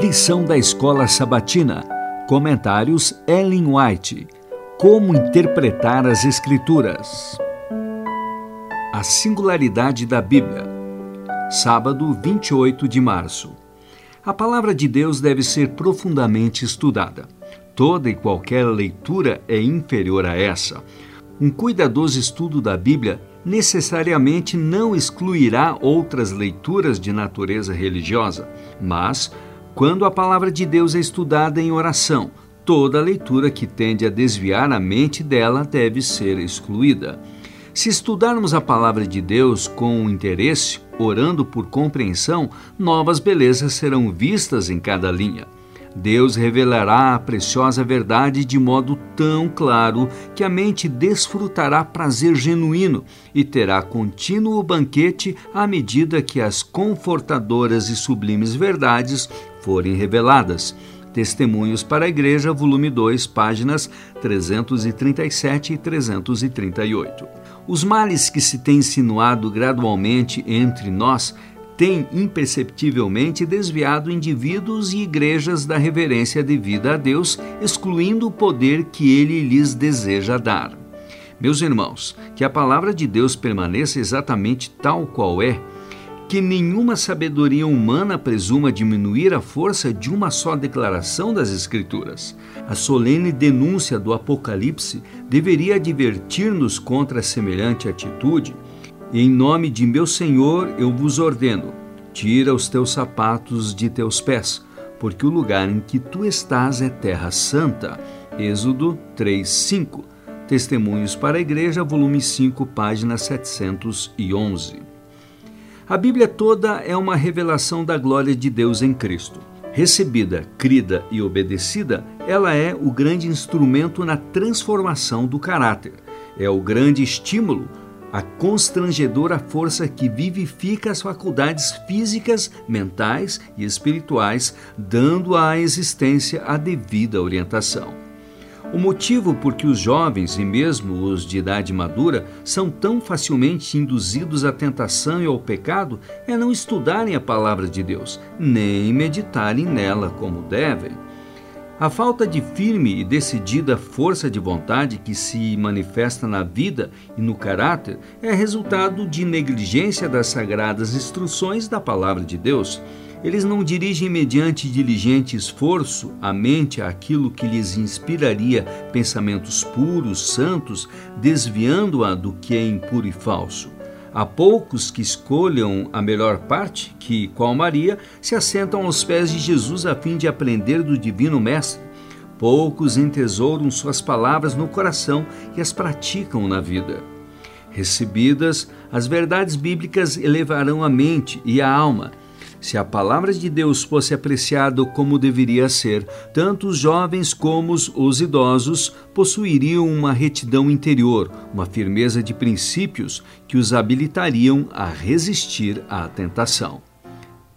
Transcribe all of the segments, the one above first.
Lição da Escola Sabatina. Comentários Ellen White. Como interpretar as Escrituras. A singularidade da Bíblia. Sábado, 28 de março. A palavra de Deus deve ser profundamente estudada. Toda e qualquer leitura é inferior a essa. Um cuidadoso estudo da Bíblia necessariamente não excluirá outras leituras de natureza religiosa, mas quando a palavra de Deus é estudada em oração, toda leitura que tende a desviar a mente dela deve ser excluída. Se estudarmos a palavra de Deus com interesse, orando por compreensão, novas belezas serão vistas em cada linha. Deus revelará a preciosa verdade de modo tão claro que a mente desfrutará prazer genuíno e terá contínuo banquete à medida que as confortadoras e sublimes verdades forem reveladas. Testemunhos para a Igreja, volume 2, páginas 337 e 338. Os males que se têm insinuado gradualmente entre nós tem imperceptivelmente desviado indivíduos e igrejas da reverência devida a Deus, excluindo o poder que ele lhes deseja dar. Meus irmãos, que a palavra de Deus permaneça exatamente tal qual é, que nenhuma sabedoria humana presuma diminuir a força de uma só declaração das Escrituras. A solene denúncia do Apocalipse deveria advertir-nos contra semelhante atitude em nome de meu Senhor eu vos ordeno: tira os teus sapatos de teus pés, porque o lugar em que tu estás é terra santa. Êxodo 3:5. Testemunhos para a Igreja, volume 5, página 711. A Bíblia toda é uma revelação da glória de Deus em Cristo. Recebida, crida e obedecida, ela é o grande instrumento na transformação do caráter. É o grande estímulo a constrangedora força que vivifica as faculdades físicas, mentais e espirituais, dando à existência a devida orientação. O motivo por que os jovens e mesmo os de idade madura são tão facilmente induzidos à tentação e ao pecado é não estudarem a palavra de Deus, nem meditarem nela como devem. A falta de firme e decidida força de vontade que se manifesta na vida e no caráter é resultado de negligência das sagradas instruções da palavra de Deus. Eles não dirigem mediante diligente esforço a mente àquilo que lhes inspiraria pensamentos puros, santos, desviando-a do que é impuro e falso. Há poucos que escolham a melhor parte, que, qual Maria, se assentam aos pés de Jesus a fim de aprender do Divino Mestre. Poucos entesouram suas palavras no coração e as praticam na vida. Recebidas, as verdades bíblicas elevarão a mente e a alma se a palavra de Deus fosse apreciada como deveria ser, tanto os jovens como os idosos possuiriam uma retidão interior, uma firmeza de princípios que os habilitariam a resistir à tentação.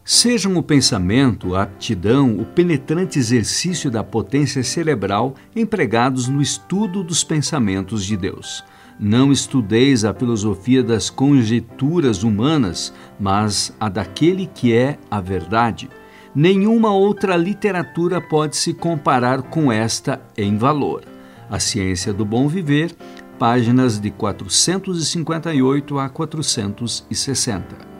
Sejam o pensamento, a aptidão, o penetrante exercício da potência cerebral empregados no estudo dos pensamentos de Deus. Não estudeis a filosofia das conjecturas humanas, mas a daquele que é a verdade. Nenhuma outra literatura pode se comparar com esta em valor. A Ciência do Bom Viver, páginas de 458 a 460.